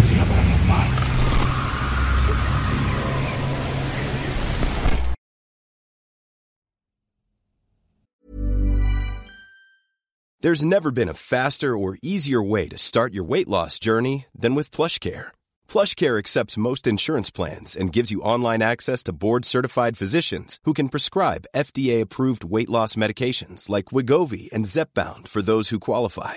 Frecuencia paranormal. There's never been a faster or easier way to start your weight loss journey than with PlushCare. PlushCare accepts most insurance plans and gives you online access to board-certified physicians who can prescribe FDA-approved weight loss medications like Wigovi and Zepbound for those who qualify.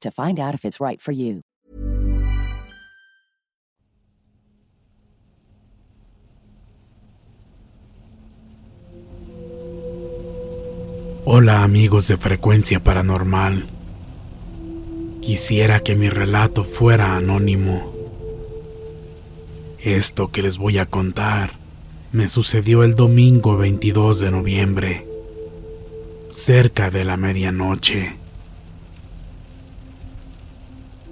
to find out if it's right for you. Hola amigos de Frecuencia Paranormal. Quisiera que mi relato fuera anónimo. Esto que les voy a contar me sucedió el domingo 22 de noviembre, cerca de la medianoche.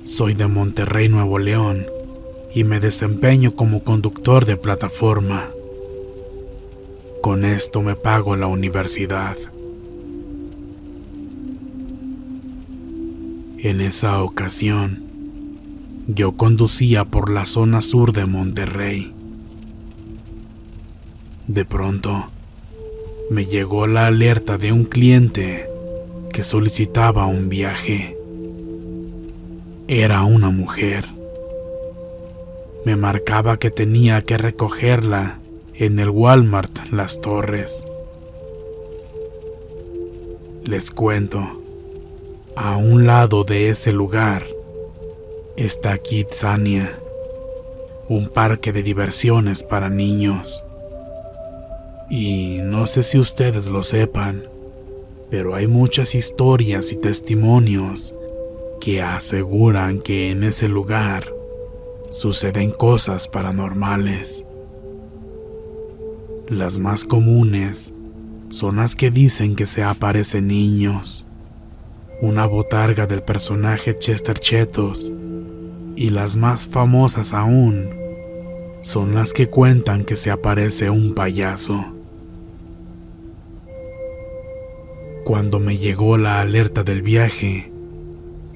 Soy de Monterrey, Nuevo León, y me desempeño como conductor de plataforma. Con esto me pago la universidad. En esa ocasión, yo conducía por la zona sur de Monterrey. De pronto, me llegó la alerta de un cliente que solicitaba un viaje. Era una mujer. Me marcaba que tenía que recogerla en el Walmart Las Torres. Les cuento, a un lado de ese lugar está Kidsania, un parque de diversiones para niños. Y no sé si ustedes lo sepan, pero hay muchas historias y testimonios que aseguran que en ese lugar suceden cosas paranormales. Las más comunes son las que dicen que se aparecen niños, una botarga del personaje Chester Chetos, y las más famosas aún son las que cuentan que se aparece un payaso. Cuando me llegó la alerta del viaje,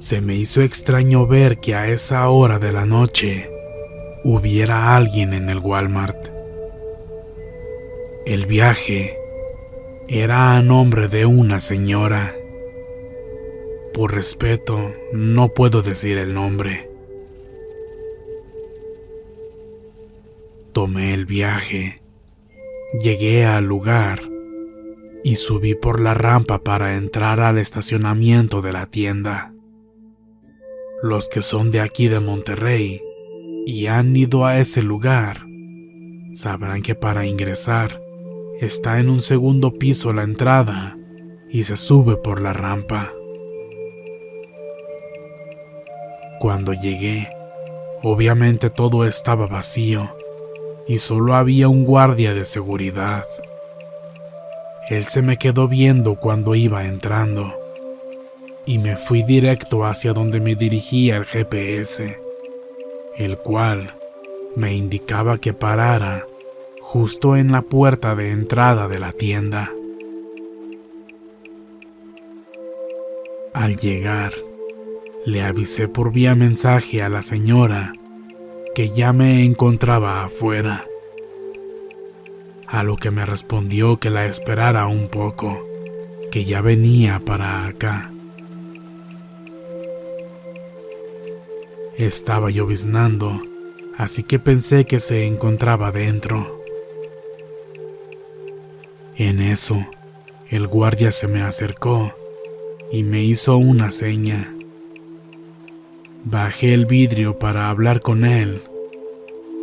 se me hizo extraño ver que a esa hora de la noche hubiera alguien en el Walmart. El viaje era a nombre de una señora. Por respeto, no puedo decir el nombre. Tomé el viaje, llegué al lugar y subí por la rampa para entrar al estacionamiento de la tienda. Los que son de aquí de Monterrey y han ido a ese lugar sabrán que para ingresar Está en un segundo piso la entrada y se sube por la rampa. Cuando llegué, obviamente todo estaba vacío y solo había un guardia de seguridad. Él se me quedó viendo cuando iba entrando y me fui directo hacia donde me dirigía el GPS, el cual me indicaba que parara justo en la puerta de entrada de la tienda. Al llegar, le avisé por vía mensaje a la señora que ya me encontraba afuera, a lo que me respondió que la esperara un poco, que ya venía para acá. Estaba lloviznando, así que pensé que se encontraba dentro. En eso, el guardia se me acercó y me hizo una seña. Bajé el vidrio para hablar con él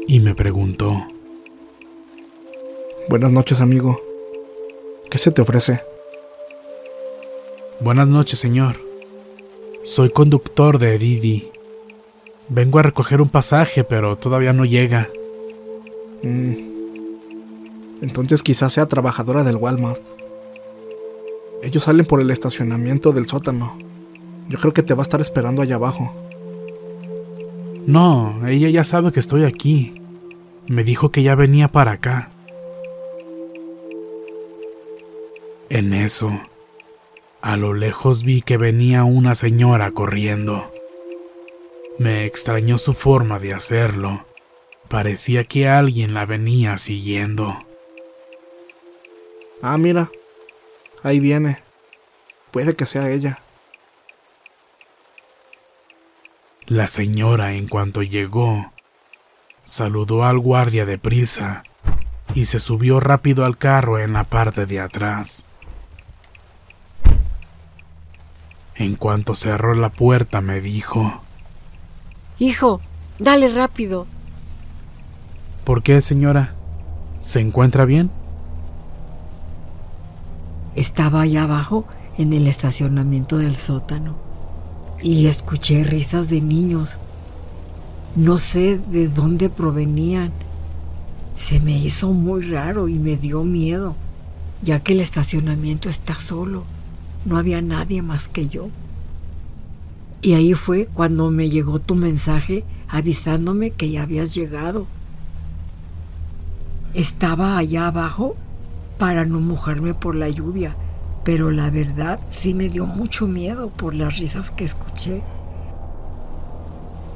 y me preguntó. Buenas noches, amigo. ¿Qué se te ofrece? Buenas noches, señor. Soy conductor de Didi. Vengo a recoger un pasaje, pero todavía no llega. Mm. Entonces quizás sea trabajadora del Walmart. Ellos salen por el estacionamiento del sótano. Yo creo que te va a estar esperando allá abajo. No, ella ya sabe que estoy aquí. Me dijo que ya venía para acá. En eso, a lo lejos vi que venía una señora corriendo. Me extrañó su forma de hacerlo. Parecía que alguien la venía siguiendo. Ah, mira, ahí viene. Puede que sea ella. La señora, en cuanto llegó, saludó al guardia de prisa y se subió rápido al carro en la parte de atrás. En cuanto cerró la puerta me dijo, Hijo, dale rápido. ¿Por qué, señora? ¿Se encuentra bien? Estaba allá abajo en el estacionamiento del sótano y escuché risas de niños. No sé de dónde provenían. Se me hizo muy raro y me dio miedo, ya que el estacionamiento está solo. No había nadie más que yo. Y ahí fue cuando me llegó tu mensaje avisándome que ya habías llegado. Estaba allá abajo para no mojarme por la lluvia, pero la verdad sí me dio mucho miedo por las risas que escuché.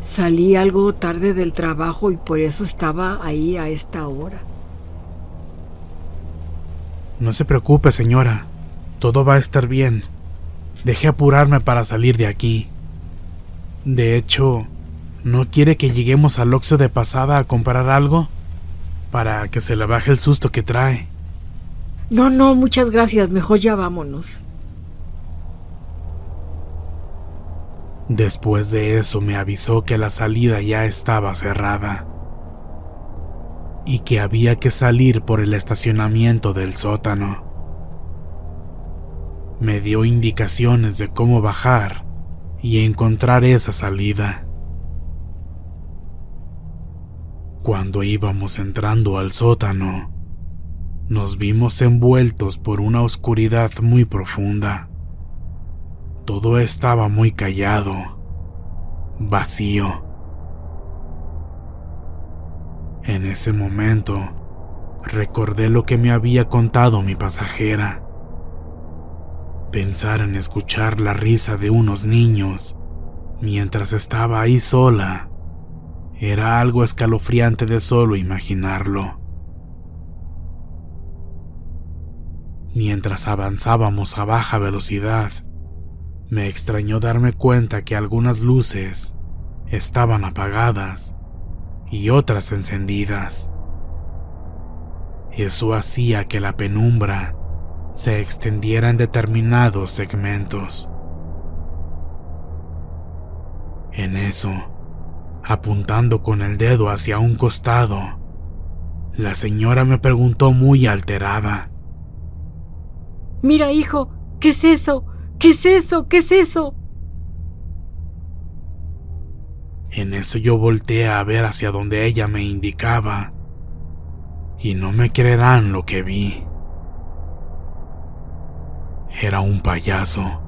Salí algo tarde del trabajo y por eso estaba ahí a esta hora. No se preocupe, señora. Todo va a estar bien. Deje apurarme para salir de aquí. De hecho, ¿no quiere que lleguemos al Oxxo de pasada a comprar algo? Para que se le baje el susto que trae. No, no, muchas gracias. Mejor ya vámonos. Después de eso me avisó que la salida ya estaba cerrada y que había que salir por el estacionamiento del sótano. Me dio indicaciones de cómo bajar y encontrar esa salida. Cuando íbamos entrando al sótano, nos vimos envueltos por una oscuridad muy profunda. Todo estaba muy callado, vacío. En ese momento, recordé lo que me había contado mi pasajera. Pensar en escuchar la risa de unos niños mientras estaba ahí sola era algo escalofriante de solo imaginarlo. Mientras avanzábamos a baja velocidad, me extrañó darme cuenta que algunas luces estaban apagadas y otras encendidas. Eso hacía que la penumbra se extendiera en determinados segmentos. En eso, apuntando con el dedo hacia un costado, la señora me preguntó muy alterada. Mira, hijo, ¿qué es eso? ¿Qué es eso? ¿Qué es eso? En eso yo volteé a ver hacia donde ella me indicaba. Y no me creerán lo que vi. Era un payaso.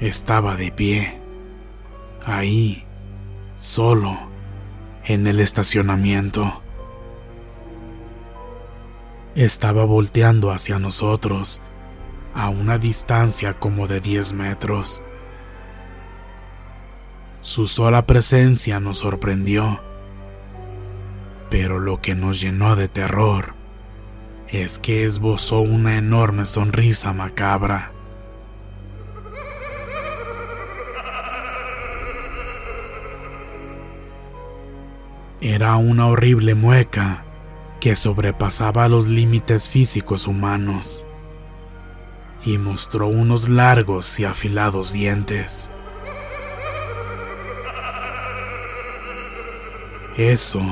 Estaba de pie, ahí, solo, en el estacionamiento. Estaba volteando hacia nosotros, a una distancia como de 10 metros. Su sola presencia nos sorprendió, pero lo que nos llenó de terror es que esbozó una enorme sonrisa macabra. Era una horrible mueca que sobrepasaba los límites físicos humanos y mostró unos largos y afilados dientes. Eso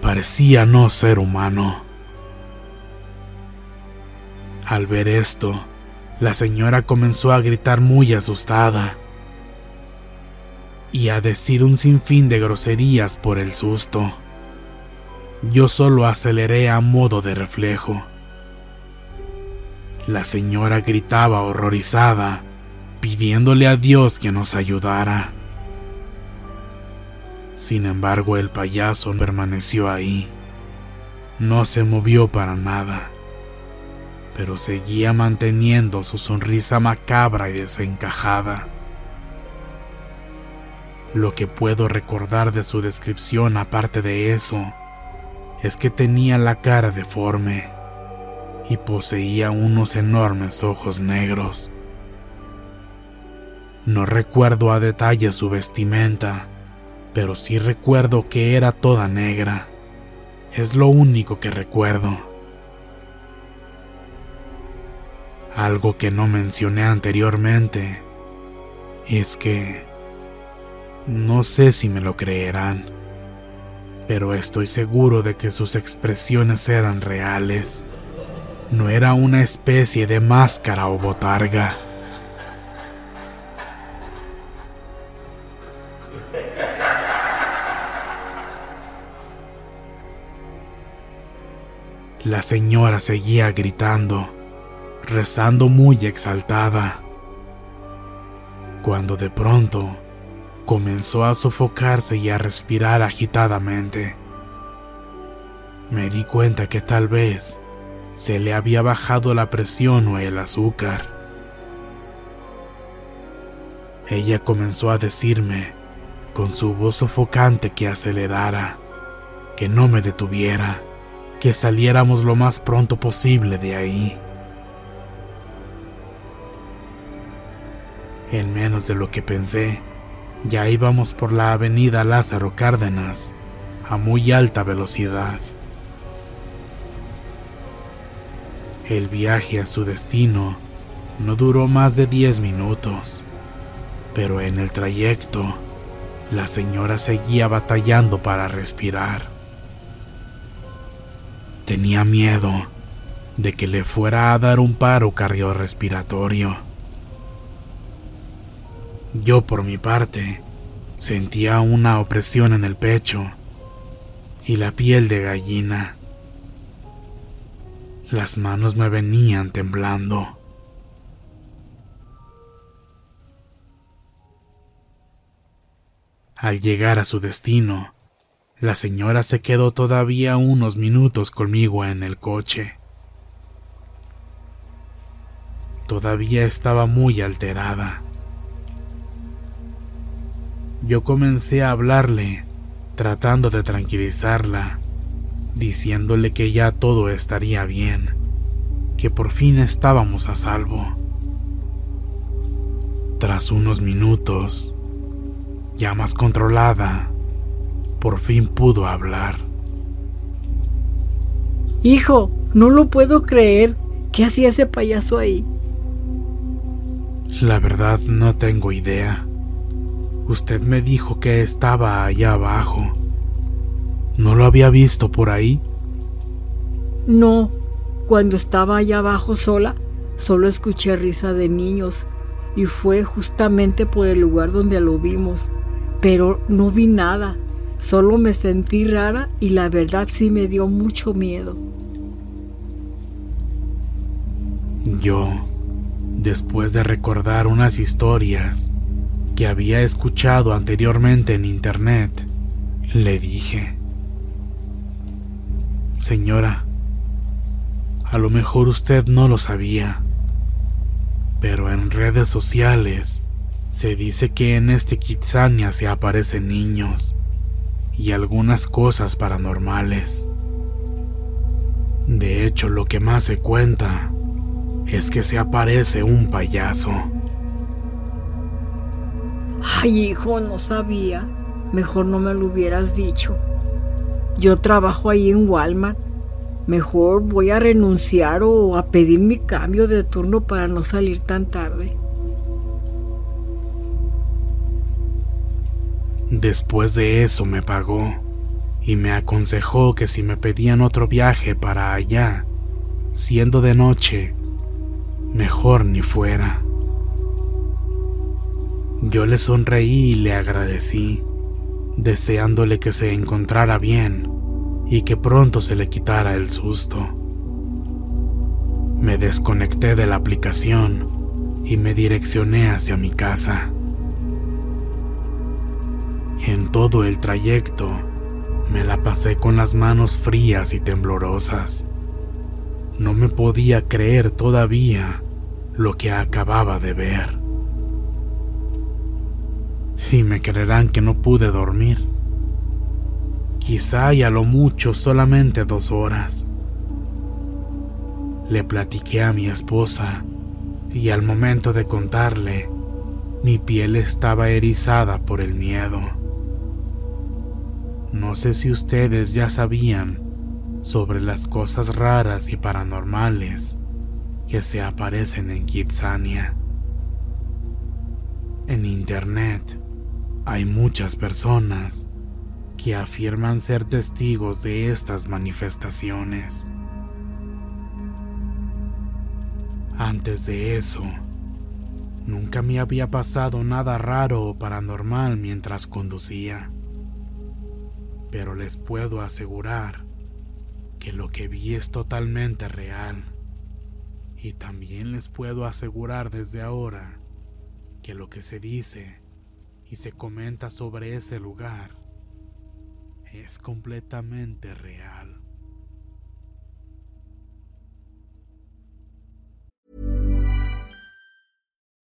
parecía no ser humano. Al ver esto, la señora comenzó a gritar muy asustada y a decir un sinfín de groserías por el susto. Yo solo aceleré a modo de reflejo. La señora gritaba horrorizada, pidiéndole a Dios que nos ayudara. Sin embargo, el payaso permaneció ahí. No se movió para nada, pero seguía manteniendo su sonrisa macabra y desencajada. Lo que puedo recordar de su descripción aparte de eso es que tenía la cara deforme y poseía unos enormes ojos negros. No recuerdo a detalle su vestimenta, pero sí recuerdo que era toda negra. Es lo único que recuerdo. Algo que no mencioné anteriormente es que no sé si me lo creerán, pero estoy seguro de que sus expresiones eran reales. No era una especie de máscara o botarga. La señora seguía gritando, rezando muy exaltada, cuando de pronto comenzó a sofocarse y a respirar agitadamente. Me di cuenta que tal vez se le había bajado la presión o el azúcar. Ella comenzó a decirme, con su voz sofocante, que acelerara, que no me detuviera, que saliéramos lo más pronto posible de ahí. En menos de lo que pensé, ya íbamos por la avenida Lázaro Cárdenas a muy alta velocidad. El viaje a su destino no duró más de 10 minutos, pero en el trayecto la señora seguía batallando para respirar. Tenía miedo de que le fuera a dar un paro cardiorrespiratorio. Yo por mi parte sentía una opresión en el pecho y la piel de gallina. Las manos me venían temblando. Al llegar a su destino, la señora se quedó todavía unos minutos conmigo en el coche. Todavía estaba muy alterada yo comencé a hablarle, tratando de tranquilizarla, diciéndole que ya todo estaría bien, que por fin estábamos a salvo. Tras unos minutos, ya más controlada, por fin pudo hablar. Hijo, no lo puedo creer. ¿Qué hacía ese payaso ahí? La verdad no tengo idea. Usted me dijo que estaba allá abajo, ¿No lo había visto por ahí? No, cuando estaba allá abajo sola, solo escuché risa de niños y fue justamente por el lugar donde lo vimos, pero no vi nada, solo me sentí rara y la verdad sí me dio mucho miedo. Yo, después de recordar unas historias que había escuchado anteriormente en internet, le dije, Señora, a lo mejor usted no lo sabía, pero en redes sociales se dice que en este Kitsania se aparecen niños y algunas cosas paranormales. De hecho, lo que más se cuenta es que se aparece un payaso. Ay, hijo, no sabía. Mejor no me lo hubieras dicho. Yo trabajo ahí en Walmart Mejor voy a renunciar o a pedir mi cambio de turno para no salir tan tarde. Después de eso me pagó y me aconsejó que si me pedían otro viaje para allá, siendo de noche, mejor ni fuera. Yo le sonreí y le agradecí, deseándole que se encontrara bien y que pronto se le quitara el susto. Me desconecté de la aplicación y me direccioné hacia mi casa. En todo el trayecto me la pasé con las manos frías y temblorosas. No me podía creer todavía lo que acababa de ver. Y me creerán que no pude dormir quizá y a lo mucho solamente dos horas. Le platiqué a mi esposa y al momento de contarle, mi piel estaba erizada por el miedo. No sé si ustedes ya sabían sobre las cosas raras y paranormales que se aparecen en Kitsania. En Internet hay muchas personas que afirman ser testigos de estas manifestaciones. Antes de eso, nunca me había pasado nada raro o paranormal mientras conducía. Pero les puedo asegurar que lo que vi es totalmente real. Y también les puedo asegurar desde ahora que lo que se dice y se comenta sobre ese lugar es completamente real.